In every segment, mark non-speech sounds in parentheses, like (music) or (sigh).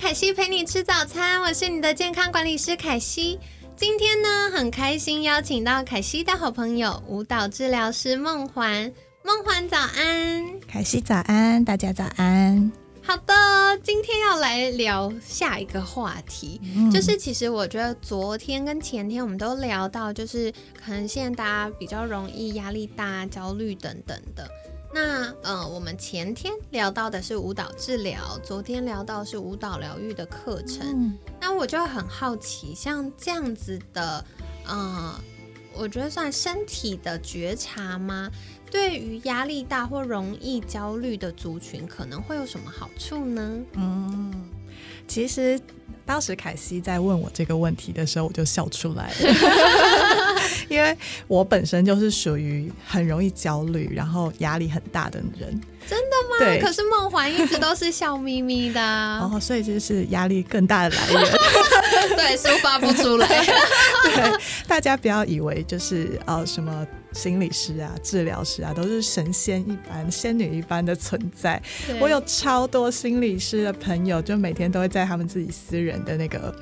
凯西陪你吃早餐，我是你的健康管理师凯西。今天呢，很开心邀请到凯西的好朋友舞蹈治疗师梦环。梦环早安，凯西早安，大家早安。好的，今天要来聊下一个话题，就是其实我觉得昨天跟前天我们都聊到，就是可能现在大家比较容易压力大、焦虑等等的。那呃，我们前天聊到的是舞蹈治疗，昨天聊到是舞蹈疗愈的课程。那我就很好奇，像这样子的，呃，我觉得算身体的觉察吗？对于压力大或容易焦虑的族群，可能会有什么好处呢？嗯，其实当时凯西在问我这个问题的时候，我就笑出来了。(laughs) (laughs) (laughs) 我本身就是属于很容易焦虑，然后压力很大的人。真的吗？对。可是梦环一直都是笑眯眯的，(laughs) 哦，所以就是压力更大的来源。(laughs) 对，抒发不出来。(laughs) 对，大家不要以为就是呃什么心理师啊、治疗师啊，都是神仙一般、仙女一般的存在。我有超多心理师的朋友，就每天都会在他们自己私人的那个。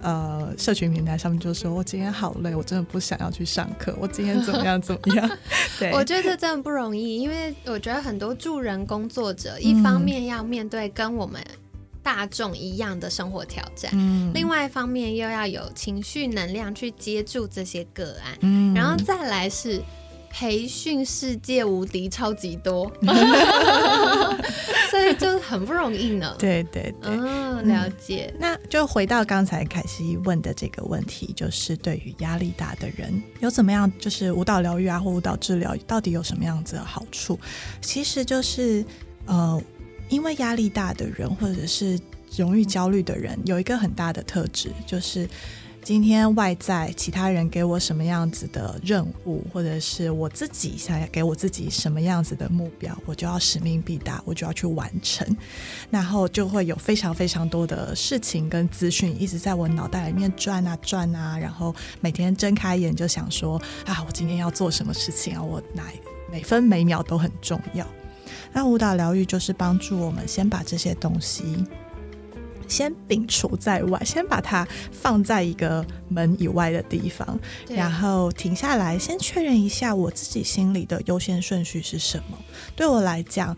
呃，社群平台上面就说：“我今天好累，我真的不想要去上课。我今天怎么样怎么样？” (laughs) 对，我觉得这真的不容易，因为我觉得很多助人工作者，一方面要面对跟我们大众一样的生活挑战，嗯，另外一方面又要有情绪能量去接住这些个案，嗯，然后再来是。培训世界无敌超级多，(laughs) 所以就很不容易呢。对对对，嗯，了解。那就回到刚才凯西问的这个问题，就是对于压力大的人有怎么样，就是舞蹈疗愈啊或舞蹈治疗到底有什么样子的好处？其实就是呃，因为压力大的人或者是容易焦虑的人，有一个很大的特质就是。今天外在其他人给我什么样子的任务，或者是我自己想要给我自己什么样子的目标，我就要使命必达，我就要去完成，然后就会有非常非常多的事情跟资讯一直在我脑袋里面转啊转啊，然后每天睁开眼就想说啊，我今天要做什么事情啊，我哪每分每秒都很重要。那舞蹈疗愈就是帮助我们先把这些东西。先摒除在外，先把它放在一个门以外的地方，然后停下来，先确认一下我自己心里的优先顺序是什么。对我来讲，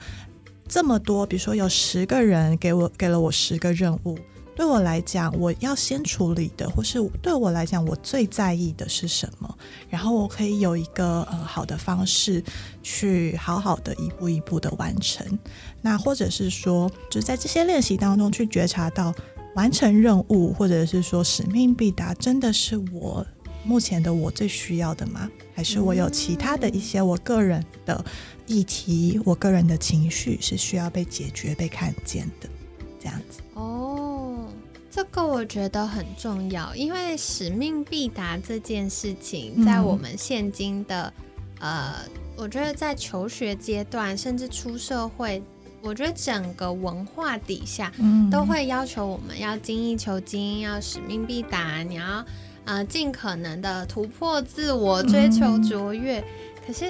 这么多，比如说有十个人给我给了我十个任务。对我来讲，我要先处理的，或是对我来讲，我最在意的是什么？然后我可以有一个呃好的方式，去好好的一步一步的完成。那或者是说，就在这些练习当中去觉察到，完成任务或者是说使命必达，真的是我目前的我最需要的吗？还是我有其他的一些我个人的议题，我个人的情绪是需要被解决、被看见的？这样子哦。这个我觉得很重要，因为使命必达这件事情，在我们现今的呃，我觉得在求学阶段，甚至出社会，我觉得整个文化底下，都会要求我们要精益求精，要使命必达，你要呃尽可能的突破自我，追求卓越。可是。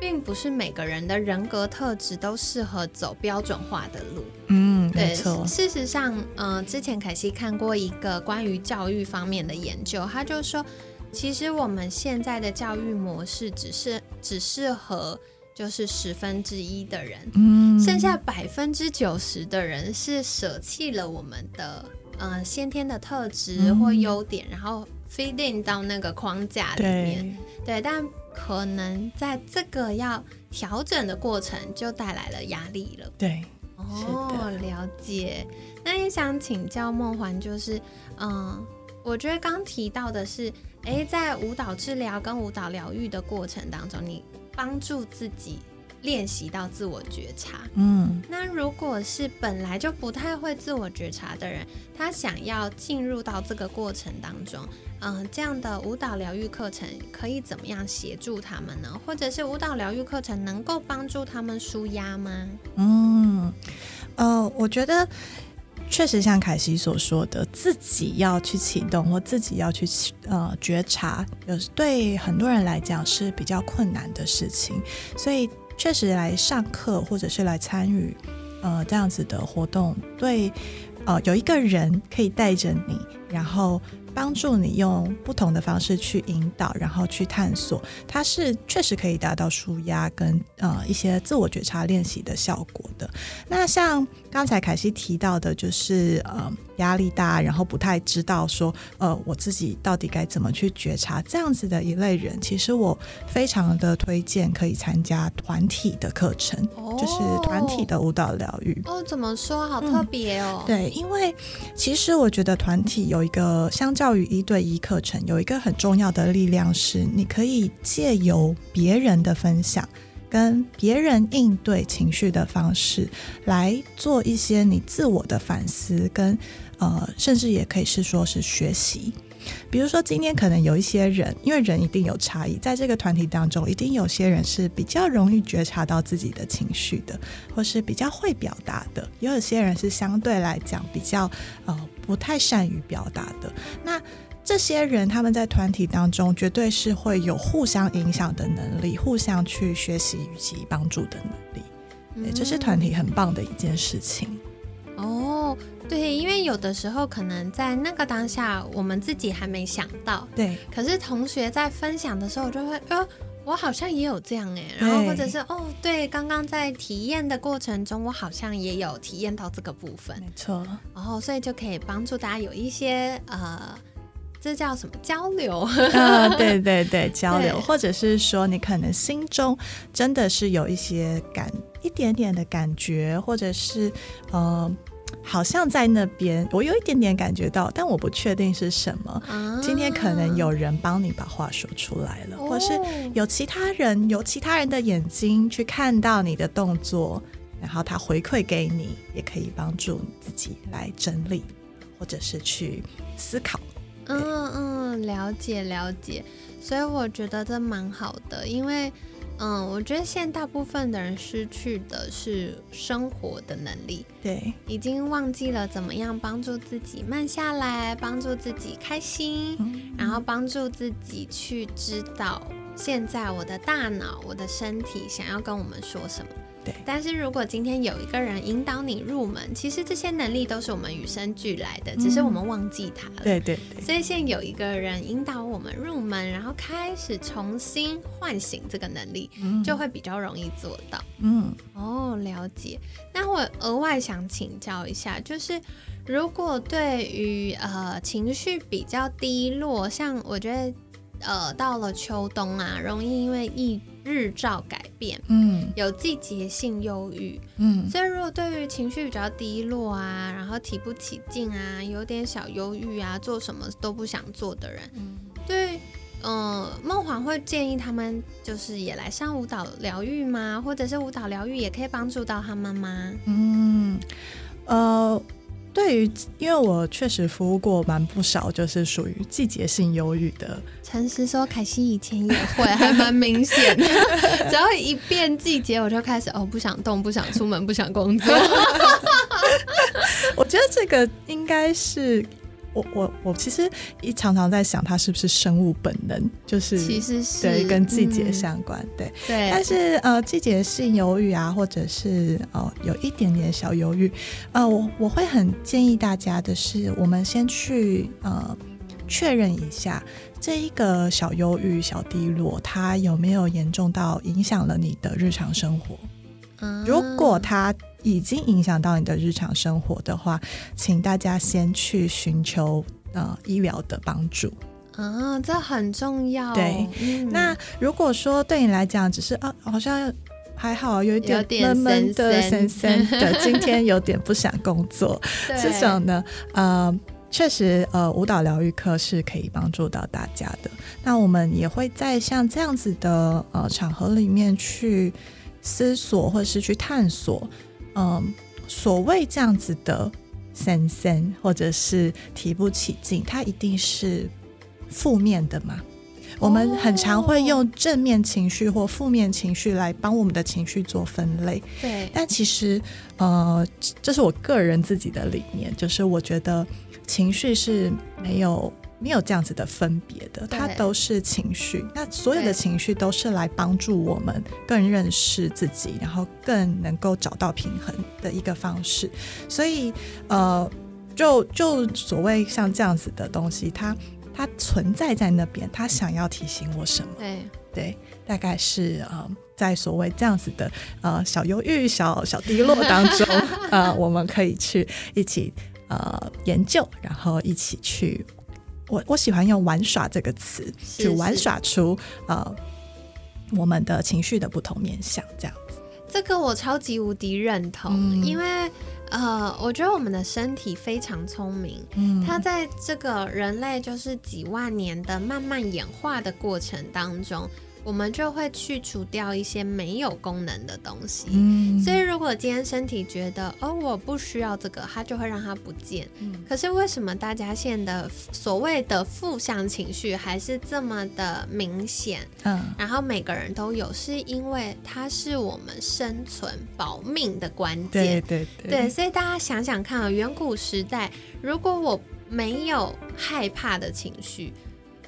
并不是每个人的人格特质都适合走标准化的路。嗯，没错。事实上，呃，之前凯西看过一个关于教育方面的研究，他就说，其实我们现在的教育模式只是只适合就是十分之一的人，嗯，剩下百分之九十的人是舍弃了我们的呃先天的特质或优点，然后 feed in 到那个框架里面。对，但。可能在这个要调整的过程，就带来了压力了。对，哦，了解。那也想请教梦环，就是，嗯，我觉得刚提到的是，哎，在舞蹈治疗跟舞蹈疗愈的过程当中，你帮助自己练习到自我觉察。嗯那如果是本来就不太会自我觉察的人，他想要进入到这个过程当中，嗯、这样的舞蹈疗愈课程可以怎么样协助他们呢？或者是舞蹈疗愈课程能够帮助他们舒压吗？嗯，呃，我觉得确实像凯西所说的，自己要去启动或自己要去呃觉察，有对很多人来讲是比较困难的事情，所以确实来上课或者是来参与呃这样子的活动，对呃有一个人可以带着你，然后。帮助你用不同的方式去引导，然后去探索，它是确实可以达到舒压跟呃一些自我觉察练习的效果的。那像刚才凯西提到的，就是呃压力大，然后不太知道说呃我自己到底该怎么去觉察这样子的一类人，其实我非常的推荐可以参加团体的课程，就是团体的舞蹈疗愈。哦，怎么说？好特别哦。对，因为其实我觉得团体有一个相较于一对一课程，有一个很重要的力量是，你可以借由别人的分享。跟别人应对情绪的方式，来做一些你自我的反思，跟呃，甚至也可以是说是学习。比如说，今天可能有一些人，因为人一定有差异，在这个团体当中，一定有些人是比较容易觉察到自己的情绪的，或是比较会表达的；也有些人是相对来讲比较呃不太善于表达的。那这些人他们在团体当中绝对是会有互相影响的能力，互相去学习以及帮助的能力。对，这是团体很棒的一件事情。哦，对，因为有的时候可能在那个当下，我们自己还没想到，对，可是同学在分享的时候就会，呃，我好像也有这样哎，然后或者是哦，对，刚刚在体验的过程中，我好像也有体验到这个部分，没错，然后所以就可以帮助大家有一些呃。这叫什么交流？啊，对对对，交 (laughs) 流，或者是说你可能心中真的是有一些感，一点点的感觉，或者是呃，好像在那边，我有一点点感觉到，但我不确定是什么。啊今天可能有人帮你把话说出来了，或是哦有其他人有其他人的眼睛去看到你的动作，然后他回馈给你，也可以帮助你自己来整理，或者是去思考。嗯嗯，了解了解，所以我觉得这蛮好的，因为嗯，我觉得现在大部分的人失去的是生活的能力，对，已经忘记了怎么样帮助自己慢下来，帮助自己开心，嗯然后帮助自己去知道现在我的大脑、我的身体想要跟我们说什么。对但是如果今天有一个人引导你入门，其实这些能力都是我们与生俱来的，只是我们忘记它了。对对对，所以现在有一个人引导我们入门，然后开始重新唤醒这个能力，嗯就会比较容易做到。嗯哦，了解。那我额外想请教一下，就是如果对于呃情绪比较低落，像我觉得呃到了秋冬啊，容易因为一日照改变，嗯有季节性忧郁，嗯所以如果对于情绪比较低落啊，然后提不起劲啊，有点小忧郁啊，做什么都不想做的人，嗯对，嗯、梦华会建议他们就是也来上舞蹈疗愈吗？或者是舞蹈疗愈也可以帮助到他们吗？嗯，呃，对于，因为我确实服务过蛮不少，就是属于季节性忧郁的诚实说，凯西以前也会，还蛮明显的。(laughs) 只要一变季节，我就开始哦，不想动，不想出门，不想工作。(laughs) 我觉得这个应该是我我我其实一常常在想，它是不是生物本能，就是其实是对跟季节嗯相关，对。对，但是呃，季节性忧郁啊，或者是呃有一点点小忧郁，呃，我我会很建议大家的是，我们先去呃确认一下这一个小忧郁、小低落，它有没有严重到影响了你的日常生活。啊如果它已经影响到你的日常生活的话，请大家先去寻求呃医疗的帮助。啊，这很重要。对嗯那如果说对你来讲只是啊，好像还好，有一点闷闷的、森森森的，今天有点不想工作，(laughs) 对这种呢，呃。确实，呃，舞蹈疗愈课是可以帮助到大家的。那我们也会在像这样子的呃场合里面去思索或者是去探索，嗯，所谓这样子的森森或者是提不起劲，它一定是负面的嘛？我们很常会用正面情绪或负面情绪来帮我们的情绪做分类，对，但其实，呃，这是我个人自己的理念，就是我觉得情绪是没有没有这样子的分别的，它都是情绪。那所有的情绪都是来帮助我们更认识自己，然后更能够找到平衡的一个方式。所以，呃，就就所谓像这样子的东西，它它存在在那边，它想要提醒我什么？对，对，大概是呃，在所谓这样子的呃小忧郁、小小低落当中，(laughs) 呃，我们可以去一起呃研究，然后一起去。我我喜欢用“玩耍”这个词，是去玩耍出呃我们的情绪的不同面向，这样子。这个我超级无敌认同，嗯。因为呃，我觉得我们的身体非常聪明，嗯。它在这个人类就是几万年的慢慢演化的过程当中，我们就会去除掉一些没有功能的东西。嗯所以，如果今天身体觉得哦我不需要这个，它就会让它不见。嗯可是为什么大家现在的所谓的负向情绪还是这么的明显？嗯然后每个人都有，是因为它是我们生存保命的关对键。对对，所以大家想想看啊，远古时代，如果我没有害怕的情绪，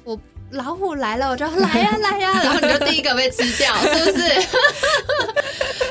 我老虎来了，我就来呀、来呀、(laughs) 然后你就第一个被吃掉，是不是？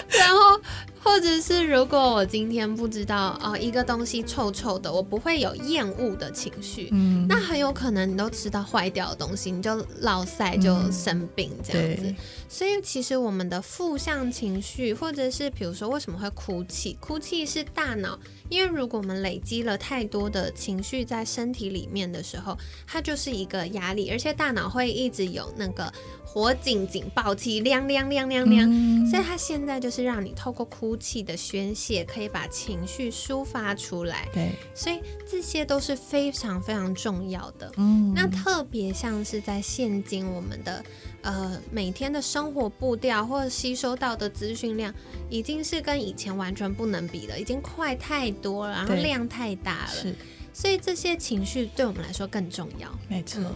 (laughs) 然后。或者是如果我今天不知道哦、一个东西臭臭的，我不会有厌恶的情绪，嗯那很有可能你都吃到坏掉的东西，你就落塞就嗯生病这样子。对所以其实我们的负向情绪，或者是比如说为什么会哭泣，哭泣是大脑，因为如果我们累积了太多的情绪在身体里面的时候，它就是一个压力，而且大脑会一直有那个火警警报器亮亮亮亮亮。嗯所以它现在就是让你透过哭泣的宣泄，可以把情绪抒发出来，对，所以这些都是非常非常重要的。嗯。那特别像是在现今我们的呃每天的生活步调或者吸收到的资讯量，已经是跟以前完全不能比了，已经快太多了，然后量太大了，是。所以这些情绪对我们来说更重要。没错，嗯。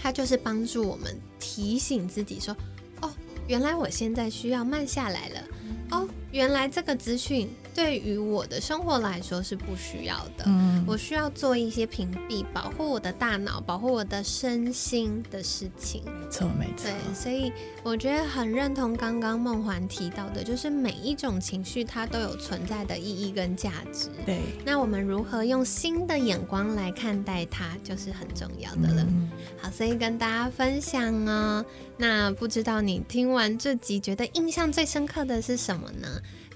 它就是帮助我们提醒自己说，哦，原来我现在需要慢下来了，哦，原来这个资讯对于我的生活来说是不需要的。嗯我需要做一些屏蔽，保护我的大脑，保护我的身心的事情。没错没错对，，所以我觉得很认同刚刚梦环提到的，就是每一种情绪它都有存在的意义跟价值。对，那我们如何用新的眼光来看待它，就是很重要的了。嗯好，所以跟大家分享哦。那不知道你听完这集，觉得印象最深刻的是什么呢？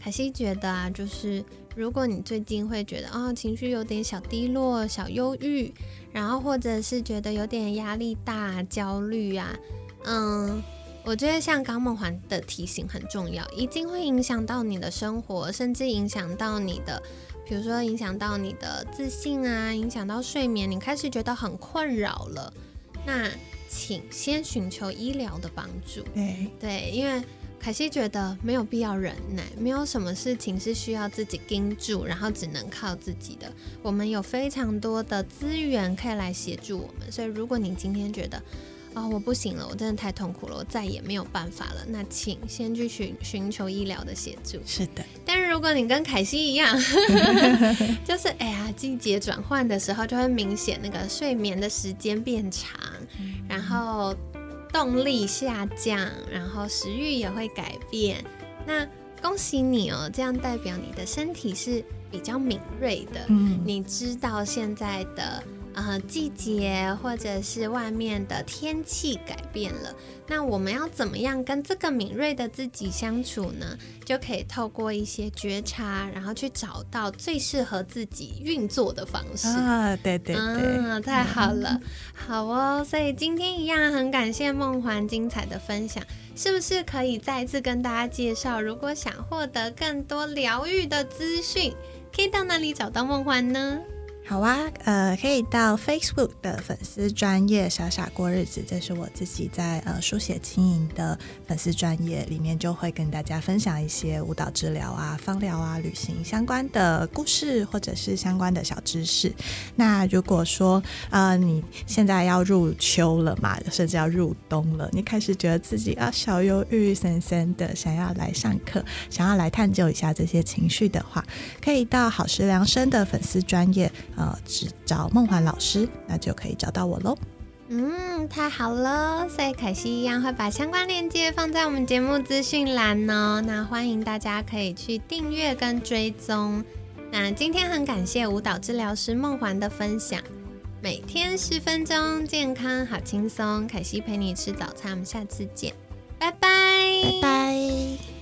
凯西觉得啊，就是如果你最近会觉得啊、情绪有点小低落、小忧郁，然后或者是觉得有点压力大、焦虑啊，嗯，我觉得像刚梦环的提醒很重要，一定会影响到你的生活，甚至影响到你的，比如说影响到你的自信啊，影响到睡眠，你开始觉得很困扰了，那请先寻求医疗的帮助。对，对，因为凯西觉得没有必要忍耐，没有什么事情是需要自己盯住，然后只能靠自己的。我们有非常多的资源可以来协助我们，所以如果你今天觉得啊、我不行了，我真的太痛苦了，我再也没有办法了，那请先去寻寻求医疗的协助。是的，但是如果你跟凯西一样，(laughs) 就是哎呀，季节转换的时候就会明显那个睡眠的时间变长，然后动力下降，然后食欲也会改变。那恭喜你哦，这样代表你的身体是比较敏锐的，嗯，你知道现在的呃季节或者是外面的天气改变了，那我们要怎么样跟这个敏锐的自己相处呢？就可以透过一些觉察，然后去找到最适合自己运作的方式。啊，对对对，嗯，太好了，好哦。所以今天一样很感谢梦环精彩的分享，是不是可以再次跟大家介绍？如果想获得更多疗愈的资讯，可以到哪里找到梦环呢？好啊，呃，可以到 Facebook 的粉丝专业傻傻过日子，这是我自己在呃书写经营的粉丝专业里面，就会跟大家分享一些舞蹈治疗啊、芳疗啊、旅行相关的故事，或者是相关的小知识。那如果说呃你现在要入秋了嘛，甚至要入冬了，你开始觉得自己啊小忧郁、森森的，想要来上课，想要来探究一下这些情绪的话，可以到好时量身的粉丝专业。呃，只找梦环老师，那就可以找到我喽。嗯，太好了，所以凯西一样会把相关链接放在我们节目资讯栏哦。那欢迎大家可以去订阅跟追踪。那今天很感谢舞蹈治疗师梦环的分享，每天十分钟，健康好轻松。凯西陪你吃早餐，我们下次见，拜拜，拜拜。